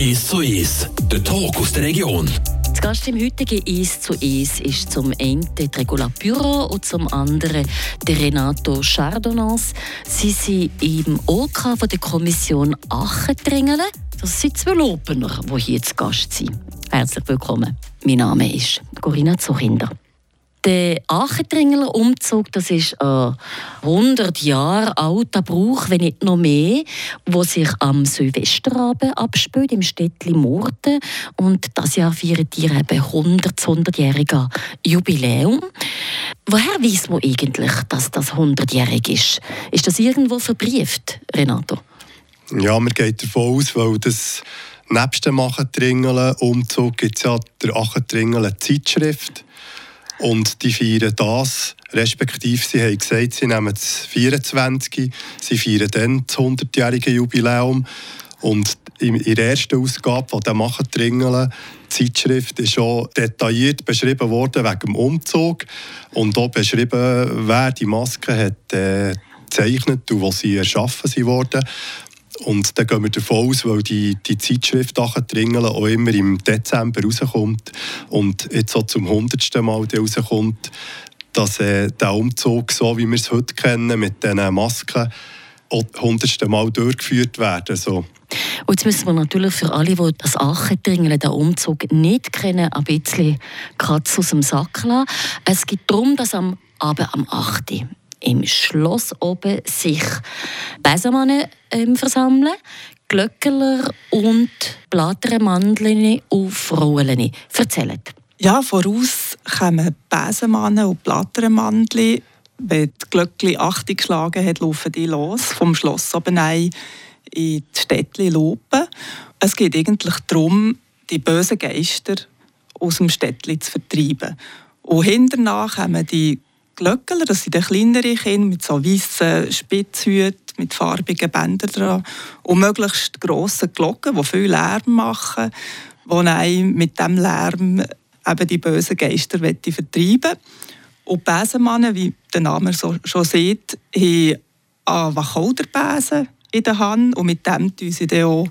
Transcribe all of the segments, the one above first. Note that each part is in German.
1 zu 1, der Talk aus der Region. Das Gast im heutigen 1 zu 1 ist zum einen die Regula Büro und zum anderen der Renato Chardonnans. Sie sind im OK von der Kommission Aachen-Dringelen. Das sind zwei Lopener, die hier zu Gast sind. Herzlich willkommen. Mein Name ist Corinna Zuchinder. Der Aachendringeler Umzug, das ist ein 100 Jahre alter Brauch, wenn nicht noch mehr, wo sich am Silvesterabend abspielt im Städtli Murten und das Jahr feiert ihr eben 100 100-jährige Jubiläum. Woher weiß man eigentlich, dass das 100-jährig ist? Ist das irgendwo verbrieft, Renato? Ja, man geht davon aus, weil das nebst dem Achendringelen Umzug gibt es ja der Achendringelen Zeitschrift und die feiern das, respektive sie haben gesagt, sie nehmen das 24, sie feiern dann das 100-jährige Jubiläum. Und in der ersten Ausgabe von der Machendringelen Zeitschrift ist schon detailliert beschrieben worden wegen dem Umzug und auch beschrieben, wer die Maske hat äh, gezeichnet und wo sie erschaffen wurden. Und dann gehen wir davon aus, weil die, die Zeitschrift Dringeln auch immer im Dezember rauskommt und jetzt auch zum hundertsten Mal rauskommt, dass äh, der Umzug, so wie wir es heute kennen, mit diesen Masken, auch hundertste Mal durchgeführt werden. So. Und jetzt müssen wir natürlich für alle, die das Achendringeln, den Umzug nicht kennen, ein bisschen Katz aus dem Sack lassen. Es geht darum, dass am Abend am 8 im Schloss oben sich Besenmannen ähm, versammeln, Glöckler und Blatternmandeln und Frauen. Erzählt. Ja, voraus kommen Besenmannen und Blatternmandeln. Wenn die Glöckli 8 geschlagen hat, laufen die los vom Schloss oben in die Städtli Lopen. Es geht eigentlich darum, die bösen Geister aus dem Städtli zu vertreiben. Und hinterher kommen die Glöckler, das sind kleinere Kinder mit so weißen Spitzhüten, mit farbigen Bändern dran und möglichst grosse Glocken, die viel Lärm machen, die einem mit diesem Lärm eben die bösen Geister vertreiben Und die Besenmannen, wie der Name so, schon sieht, haben einen Wacholderbesen in der Hand und mit dem probieren sie dann auch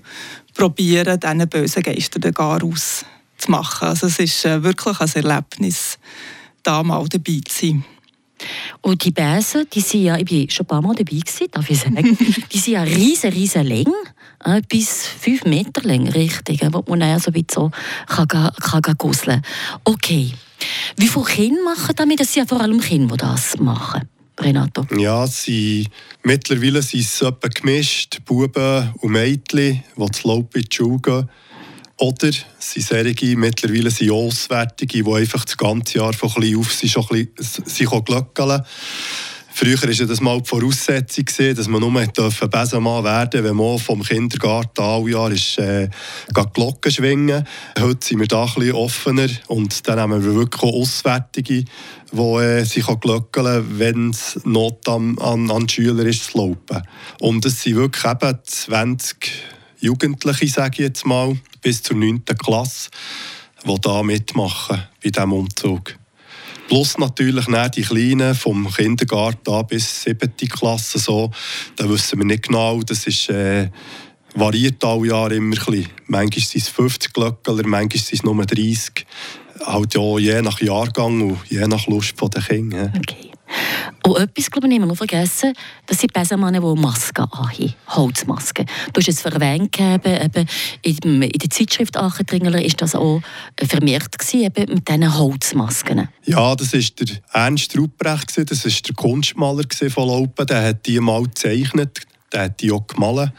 probieren, diesen bösen Geistern den Gar auszumachen. Also es ist äh, wirklich ein Erlebnis, da mal dabei zu sein. Und die Bäsen, die sind ja, ich war schon ein paar Mal dabei, gewesen, darf ich sagen, die sind ja riesen, riesen lang, äh, bis fünf Meter lang, richtig, wo man dann so, so kann, kann, kann gusseln Okay. Wie viele Kinder machen damit? Das sind ja vor allem Kinder, die das machen. Renato? Ja, sie, mittlerweile sind es etwa gemischt, Buben und Mädchen, die zu Lopen in die Schule gehen. Oder sind solche, mittlerweile sind Auswärtige, die einfach das ganze Jahr von klein auf sind, schon ein bisschen, glöckeln. Früher war das mal die Voraussetzung, dass man nur Besenmann werden durfte, wenn man vom Kindergarten alle Jahr ist, äh, Glocken schwingen Heute sind wir da ein bisschen offener und dann haben wir wirklich auch Auswärtige, die äh, sich glöckeln wenn es Not an, an, an Schüler ist zu laufen. Und es sind wirklich eben 20 Jugendliche, sage ich jetzt mal, bis zur 9. Klasse, die da mitmachen bei diesem Umzug. Plus natürlich die Kleinen vom Kindergarten an bis 7. Klasse. So. Da wissen wir nicht genau. Das ist, äh, variiert alle Jahre immer ein bisschen. Manchmal sind es 50 Glöckler, manchmal sind es nur 30. Halt ja je nach Jahrgang und je nach Lust der Kinder. Okay. Und etwas, glaube ich, immer noch vergessen, das sind Besenmannen, die Masken anhaben, Holzmasken. Du hast es erwähnt, eben, in, der Zeitschrift Achendringler ist das auch vermerkt gewesen, eben mit diesen Holzmasken. Ja, das war der Ernst Ruprecht, das war der Kunstmaler von Laupen, der hat die mal gezeichnet, der hat die auch gemalt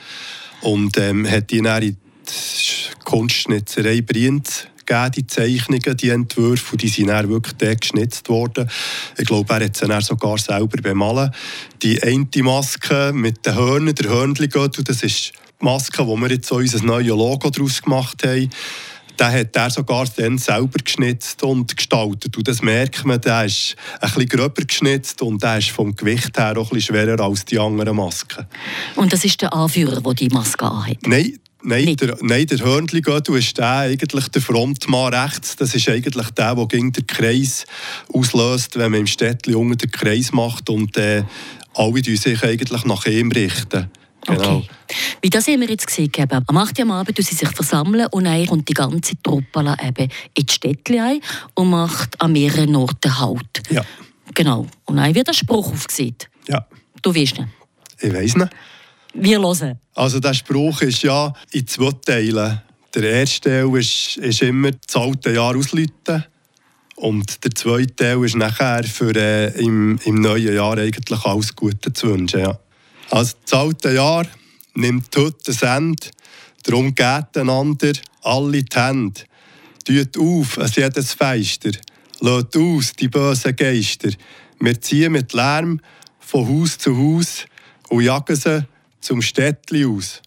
und ähm, hat die dann in die Kunstschnitzerei Brienz gegeben, die Zeichnungen, die Entwürfe, und die sind dann wirklich dort geschnitzt worden. Ich glaube, er hat sie dann sogar selber bemalen. Die eine Maske mit den Hörnern, der Hörnli-Gürtel, das ist die Maske, wo wir jetzt unser neues Logo daraus gemacht haben den hat er sogar dann selber geschnitzt und gestaltet. Und das merkt man, der ist ein bisschen gröber geschnitzt und der ist vom Gewicht her auch ein bisschen schwerer als die anderen Masken. Und das ist der Anführer, der die Maske anhat? Nein, Nein, der, nein, der Hörnli du ist der, eigentlich der Frontmann rechts. Das ist eigentlich der, der gegen den Kreis auslöst, wenn man im Städtchen unten den Kreis macht und äh, alle sich eigentlich nach ihm richten. Genau. Okay. Wie das haben wir jetzt gesehen. Eben. Am 8. Uhr am Abend sie sich versammeln und dann kommt die ganze Truppe eben in die Städtchen ein und macht an mehreren Orten Halt. Ja. Genau. Und dann wird ein Spruch aufgesehen. Ja, Du weißt nicht. ich weiss nicht. Wir hören. Also der Spruch ist ja in zwei Teilen. Der erste Teil ist, ist immer das alte Jahr ausläuten. Und der zweite Teil ist nachher für äh, im, im neuen Jahr eigentlich alles Gute zu wünschen. Ja. Also das alte Jahr nimmt heute ein Ende. Darum geht einander alle die Hände. Tut auf an jedes Feister. Lädt aus die bösen Geister. Wir ziehen mit Lärm von Haus zu Haus und jagen sie zum Städtli aus.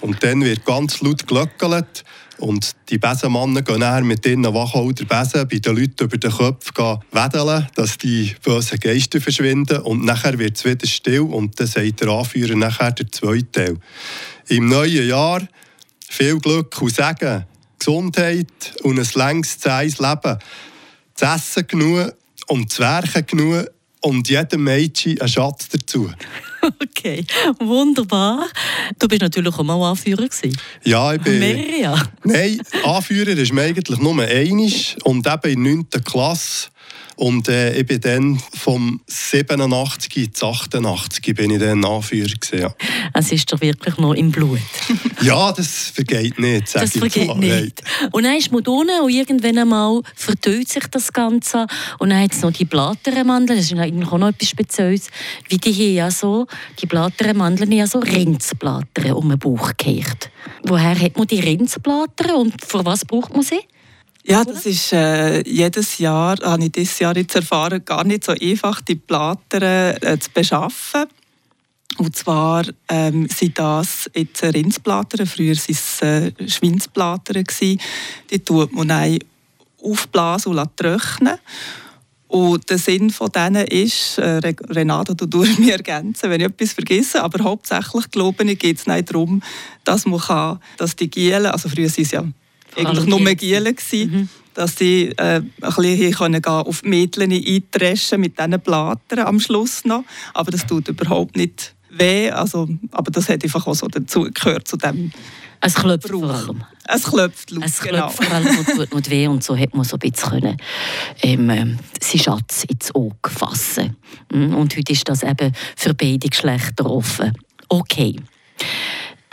Und dann wird ganz laut glöckelt und die Besenmannen gehen nachher mit ihren Wacholder Besen bei den Leuten über den Kopf wedeln, dass die bösen Geister verschwinden und nachher wird es wieder still und dann sagt der Anführer nachher der zweite Teil. Im neuen Jahr viel Glück und Segen, Gesundheit und ein längs zähes Leben. Zu essen genug und zu werken genug und jedem Mädchen einen Schatz dazu. Okay, wunderbar. Du bist natürlich auch mal Anführer gewesen. Ja, ich bin... Mehrere Jahre. Nein, Anführer ist mir eigentlich nur einig und eben in der 9. Klasse. Und äh, ich bin dann vom 87 ins 88 bin ich dann Anführer gewesen, ja. Es ist doch wirklich noch im Blut. ja, das vergeht nicht, sag Das vergeht mal. nicht. Und dann ist man unten und irgendwann einmal vertönt sich das Ganze. Und dann hat es noch die Blatternmandeln, das ist eigentlich auch noch etwas Spezielles. Wie die hier ja so, die Blatternmandeln ja so Rindsblätter um den Bauch gekehrt. Woher hat man die Rindsblätter und für was braucht man sie? Ja, das ist äh, jedes Jahr, habe ich dieses Jahr jetzt erfahren, gar nicht so einfach, die Blattern äh, zu beschaffen. Und zwar ähm, sind das jetzt Rindsblätter, früher waren es äh, Schweinsblätter. gewesen. Die tut man dann aufblasen und trocknen. Und der Sinn von denen ist, äh, Re- Renato, du durchst mich ergänzen, wenn ich etwas vergesse, aber hauptsächlich, glaube ich, geht es nicht darum, dass man kann, dass die Gielen, also früher waren es ja eigentlich nur Gielen. Gielen gewesen, dass sie äh, ein bisschen hier können gehen, auf die Mädchen eintreschen mit diesen Blattern am Schluss noch. Aber das tut überhaupt nicht weh. Also, aber das hat einfach auch so dazu gehört, zu dem Es klopft vor Brauch. allem. Es klopft laut, Es genau. klopft vor allem und tut nicht weh und so hat man so ein bisschen können, ähm, ähm, seinen Schatz ins Auge fassen. Mm, Und heute ist das eben für beide Geschlechter offen. Okay.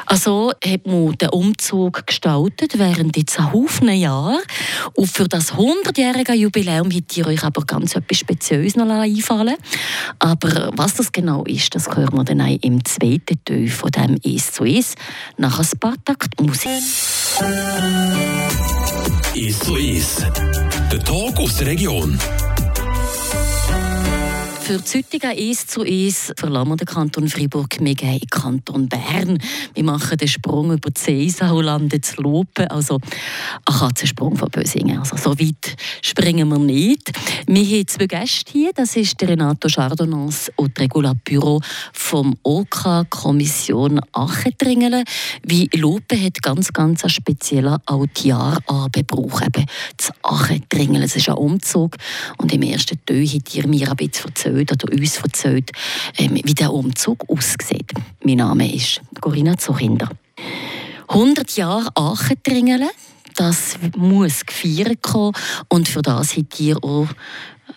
Also hat man den Umzug gestaltet während jetzt ein Haufen Jahre. Und für das 100-jährige Jubiläum hätte ihr euch aber ganz etwas Spezielles noch einfallen Aber was das genau ist, das hören wir dann im zweiten Teil von dem «Es zu Es» nach ein paar Takt Musik. Ist so ist. Der Talk aus der Region. Für das heutige «Es zu Es» verlassen wir den Kanton Freiburg, wir gehen in den Kanton Bern. Wir machen den Sprung über die landen zu Lopen, also ein Katzensprung von Bösingen. Also so weit springen wir nicht. Wir haben zwei Gäste hier, das ist Renato Chardonnans und Regula Büro vom OK Kommission Achentringelen. Wie Lopen hat ganz, ganz einen speziellen Altjahrabendbrauch, eben das Achentringelen. Es ist ein Umzug und im ersten Teil hat ihr mir ein bisschen erzählt, oder uns erzählt, ähm, wie der Umzug aussieht. Mein Name ist Corinna Zuchinder. 100 Jahre Achentringelen, das muss gefeiert kommen und für das habt ihr auch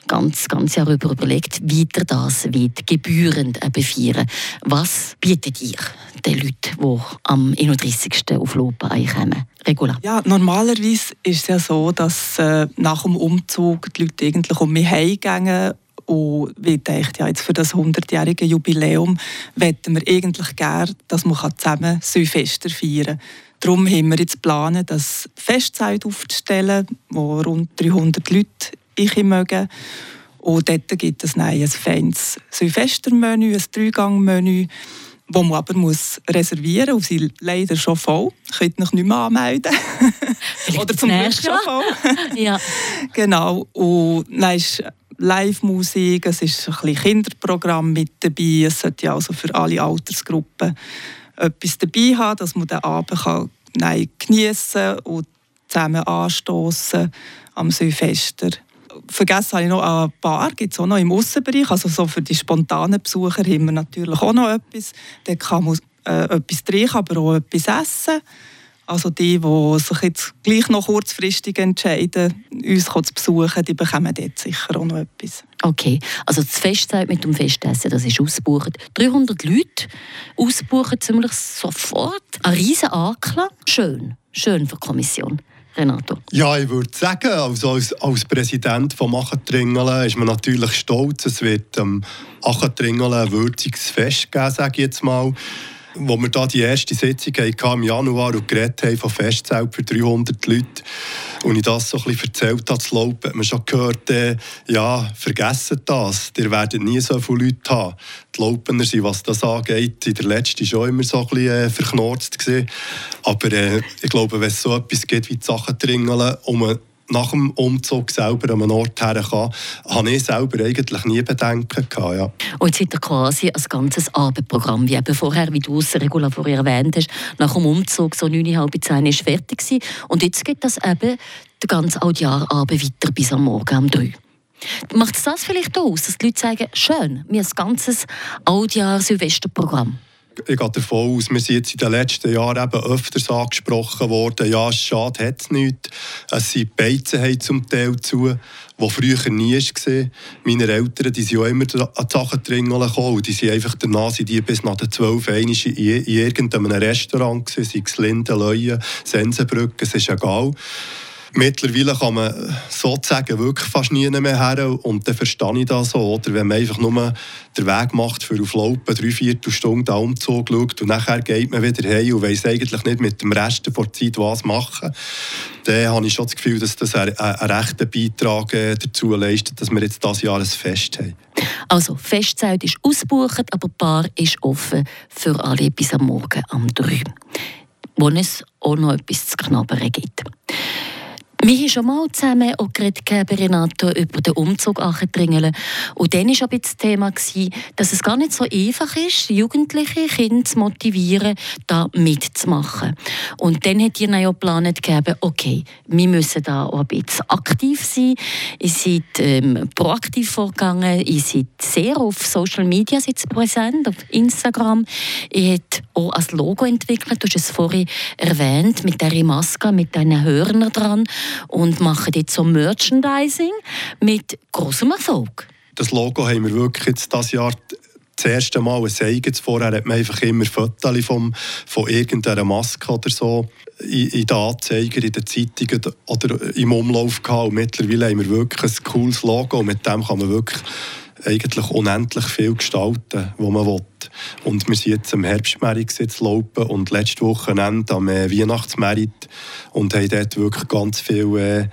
ganz, ganz Jahr über überlegt, wie ihr das wird, gebührend feiern. Was bietet ihr den Leuten, die am 31. auf Lopen einkommen? Regula. Ja, normalerweise ist es ja so, dass äh, nach dem Umzug die Leute eigentlich um mich heimgehen und wie denkt ja jetzt für das 100-jährige Jubiläum wollten wir eigentlich gerne, dass man zusammen Silvester feiern kann. Darum haben wir jetzt geplant, das Festzeit aufzustellen, wo rund 300 Leute ich mögen. Und dort gibt es ein feines Silvestermenü, ein Dreigangmenü, wo man aber muss reservieren muss. Und sie sind leider schon voll. Könnt euch nicht mehr anmelden. Oder das zum Glück schon voll. Ja. Genau. Und dann ist Live-Musik, es ist ein bisschen Kinderprogramm mit dabei. Es sollte ja also für alle Altersgruppen etwas dabei haben, dass man den Abend kann, geniessen und zusammen anstoßen am Silvester. Vergessen habe ich noch eine Bar, gibt es auch noch im Aussenbereich. Also so für die spontanen Besucher haben wir natürlich auch noch etwas. Da kann man äh, etwas trinken, aber auch etwas essen. Also die, die sich jetzt gleich noch kurzfristig entscheiden, uns zu besuchen, die bekommen dort sicher auch noch etwas. Okay, also das Festzeit mit dem Festessen, das ist ausgebucht. 300 Leute ausbuchen ziemlich sofort. Ein riesen Anklang. Schön, schön für die Kommission. Renato? Ja, ich würde sagen, also als, als Präsident von Achatringelen ist man natürlich stolz. Es wird am Achatringelen ein würdiges Fest geben, sage ich jetzt mal. Wo wir da die erste Sitzung hatten im Januar und geredet haben von Festzelt für 300 Leute und ich das so ein bisschen erzählt habe, zu laufen, hat man schon gehört, äh, ja, vergessen das, ihr werdet nie so viele Leute haben. Die Laupener sind, was das angeht, in der letzten schon immer so ein bisschen äh, verknorzt gewesen. Aber äh, ich glaube, wenn es so etwas gibt wie die Sachen dringeln, um nach dem Umzug selber an einen Ort her kann, habe ich selber eigentlich nie Bedenken gehabt. Ja. Und jetzt hat er quasi ein ganzes Abendprogramm, wie eben vorher, wie du es Regula vorher erwähnt hast, nach dem Umzug so 9.30 10 ist fertig gewesen. Und jetzt geht das eben den ganzen Jahrabend weiter bis am Morgen um 3 Macht es das vielleicht aus, dass die Leute sagen, schön, wir haben ein ganzes Altjahr-Silvesterprogramm? Ich gehe davon aus, wir sind jetzt in den letzten Jahren eben öfters angesprochen worden, ja, schade hat es nicht. Es sind Beizen zum Teil zu, wo früher nie war. Meine Eltern, die sind auch immer an die Sachen gekommen und die sind einfach danach sind die bis nach den zwölf in, in irgendeinem Restaurant gewesen, sei es Linden, Leuen, Sensenbrücken, es ist egal. Mittlerweile kann man sozusagen wirklich fast nie mehr her und dann verstehe ich das so. Oder wenn man einfach nur den Weg macht für auf Laupen, drei, vier Stunden den Umzug schaut und nachher geht man wieder heim und weiss eigentlich nicht mit dem Rest der Zeit was machen, dann habe ich schon das Gefühl, dass das einen, einen rechten Beitrag äh, dazu leistet, dass wir jetzt dieses Jahr ein Fest haben. Also, Festzeit ist ausgebucht, aber die Bar ist offen für alle bis am Morgen um 3 wo es auch noch etwas zu knabbern gibt. Wir haben schon mal zusammen auch geredet, Renato, über den Umzug Achentringelen. Und dann war aber das Thema, dass es gar nicht so einfach ist, jugendliche Kinder zu motivieren, da mitzumachen. Und dann hat ihr dann auch geplant, okay, wir müssen da auch ein bisschen aktiv sein. Ihr seid ähm, proaktiv vorgegangen, ihr seid sehr auf Social Media präsent, auf Instagram. Ihr habt auch ein Logo entwickelt, du hast es vorhin erwähnt, mit dieser Maske, mit diesen Hörnern dran und machen jetzt so Merchandising mit großem Erfolg. Das Logo haben wir wirklich jetzt dieses Jahr das erste Mal ein eigenes. Vorher hat man einfach immer Fotos von, von irgendeiner Maske oder so in, in den Anzeigern, in den Zeitungen oder im Umlauf gehabt. Und mittlerweile haben wir wirklich ein cooles Logo und mit dem kann man wirklich eigentlich unendlich viel gestalten, was man will. Und wir sind jetzt am Herbstmerit laufen und letzte Woche am äh, Weihnachtsmerit und haben dort wirklich ganz viele äh,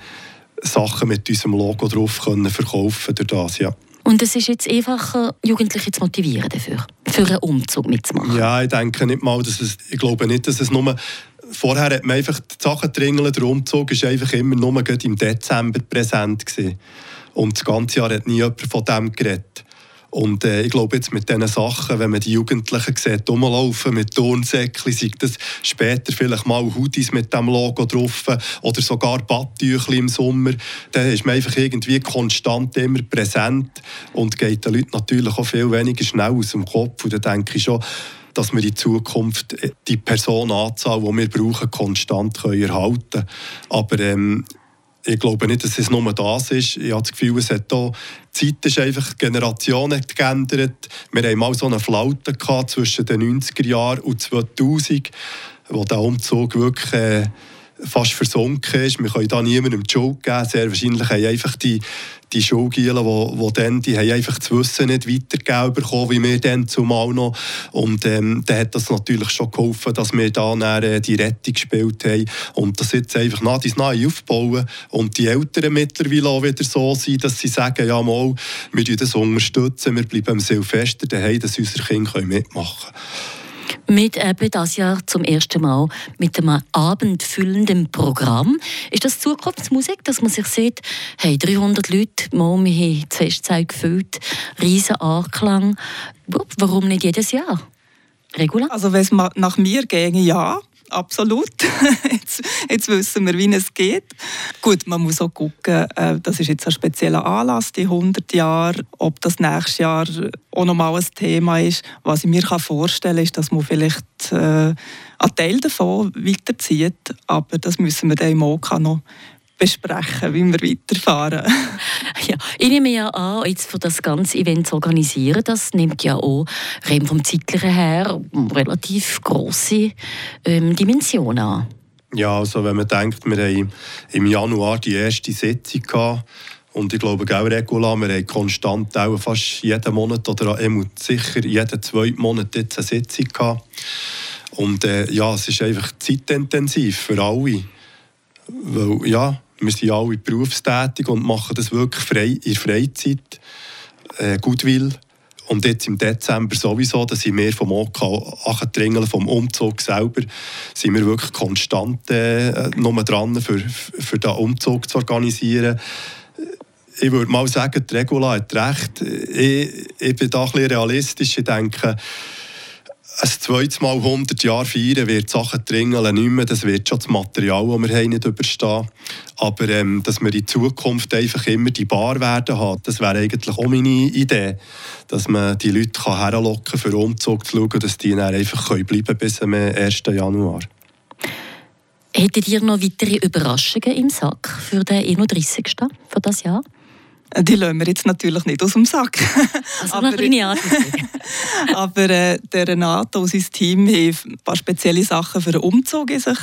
Sachen mit unserem Logo drauf können verkaufen durch das, ja. Und es ist jetzt einfacher, Jugendliche zu motivieren dafür, für einen Umzug mitzumachen? Ja, ich denke nicht mal, dass es, ich glaube nicht, dass es nur Vorher hat man einfach die Sachen dringeln, der Umzug war einfach immer nur im Dezember präsent gewesen. Und das ganze Jahr hat nie jemand von dem geredet. Und äh, ich glaube jetzt mit diesen Sachen, wenn man die Jugendlichen sieht, rumlaufen mit Turnsäckchen, sei das später vielleicht mal Hoodies mit dem Logo drauf oder sogar Badtücher im Sommer, dann ist man einfach irgendwie konstant immer präsent und geht den Leuten natürlich auch viel weniger schnell aus dem Kopf. Und dann denke ich schon, dass wir in Zukunft die Personenanzahl, die wir brauchen, konstant können erhalten können. Aber ähm, ich glaube nicht, dass es nur das ist. Ich habe das Gefühl, es hat hier, die Zeit ist einfach, die Generationen geändert. Wir hatten mal so eine Flaute gehabt zwischen den 90er Jahren und 2000, wo der Umzug wirklich äh, fast versunken ist. Wir können da niemandem die Schuld geben. Sehr wahrscheinlich haben einfach die, die Schulgielen, die, die, dann, die haben einfach das Wissen nicht weitergegeben bekommen, wie wir dann zumal noch. Und ähm, dann hat das natürlich schon geholfen, dass wir da dann, äh, die Rettung gespielt haben. Und das jetzt einfach nach dies neu aufbauen. Und die Eltern mittlerweile auch wieder so sind, dass sie sagen, ja mal, wir das unterstützen, wir bleiben am Silvester daheim, dass unsere Kinder mitmachen können mit eben das Jahr zum ersten Mal mit einem abendfüllenden Programm. Ist das Zukunftsmusik, dass man sich sieht, hey, 300 Leute, mal, wir haben die Festzeit gefüllt, riesen Anklang. Warum nicht jedes Jahr? Regula? Also wenn es nach mir ginge, ja. Absolut. Jetzt, jetzt, wissen wir, wie es geht. Gut, man muss auch gucken, äh, das ist jetzt ein spezieller Anlass, die 100 Jahre, ob das nächstes Jahr auch nochmal ein Thema ist. Was ich mir vorstellen kann, ist, dass man vielleicht äh, einen Teil davon weiterzieht, aber das müssen wir dann im OK noch besprechen, wie wir weiterfahren. ja, ich nehme ja an, jetzt für das ganze Event zu organisieren, das nimmt ja auch rein vom zeitlichen her relativ große ähm, Dimensionen an. Ja, also wenn man denkt, wir haben im Januar die erste Sitzung gehabt, und ich glaube, auch Regula, wir haben konstant auch fast jeden Monat oder sicher jeden zweiten Monat jetzt eine Sitzung gehabt. Und äh, ja, es ist einfach zeitintensiv für alle. Weil, ja, wir sind alle berufstätig und machen das wirklich frei, in Freizeit, äh, Goodwill. Und jetzt im Dezember sowieso, da sind wir vom OK Achendringeln, vom Umzug selber, sind wir wirklich konstant äh, nur dran, für, für den Umzug zu organisieren. Ich würde mal sagen, die Regula hat recht. Ich, ich bin da ein bisschen realistisch. Ich denke, ein zweites Mal 100 Jahre feiern wird Sachen dringeln nicht mehr. Das wird schon das Material, das wir haben, nicht überstehen. Aber ähm, dass wir in Zukunft einfach immer die Bar werden haben, das wäre eigentlich auch meine Idee. Dass man die Leute herlocken kann, für Umzug zu schauen, dass die dann einfach bleiben können bis zum 1. Januar. Hättet ihr noch weitere Überraschungen im Sack für den 31. für das Jahr? Die lassen wir jetzt natürlich nicht aus dem Sack. Also aber, eine aber äh, der Renato und sein Team haben ein paar spezielle Sachen für den Umzug in sich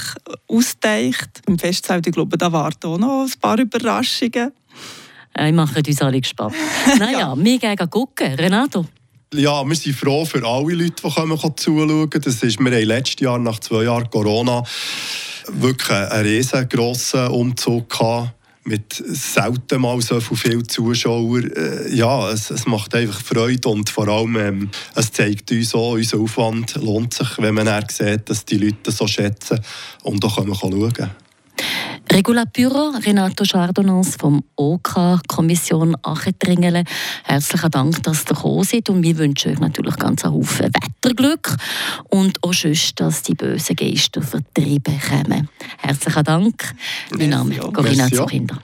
ausgedacht. Im Festzelt, ich glaube, da warten auch noch ein paar Überraschungen. Ich mache uns alle gespannt. Naja, ja. wir gehen gucken. Renato? Ja, wir sind froh für alle Leute, die kommen, zuschauen. Das ist, wir haben letztes Jahr, nach zwei Jahren Corona, wirklich einen riesengroßen Umzug gehabt mit selten mal so viele Zuschauer. Äh, ja, es, es, macht einfach Freude und vor allem ähm, es zeigt uns auch, unser Aufwand lohnt sich, wenn man sieht, dass die Leute so schätzen und auch schauen können. Regula Büro, Renato Chardonnans vom OK, Kommission Achetringelen. Herzlichen Dank, dass ihr gekommen seid und wir wünschen euch natürlich ganz einen Haufen Wetterglück und auch schön, dass die bösen Geister vertrieben kommen. Herzlichen Dank. Mein Name ist Corinna Zuchinder.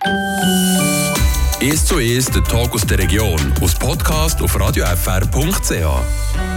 «Es zu Es», der Talk aus der Region, aus Podcast auf radiofr.ch.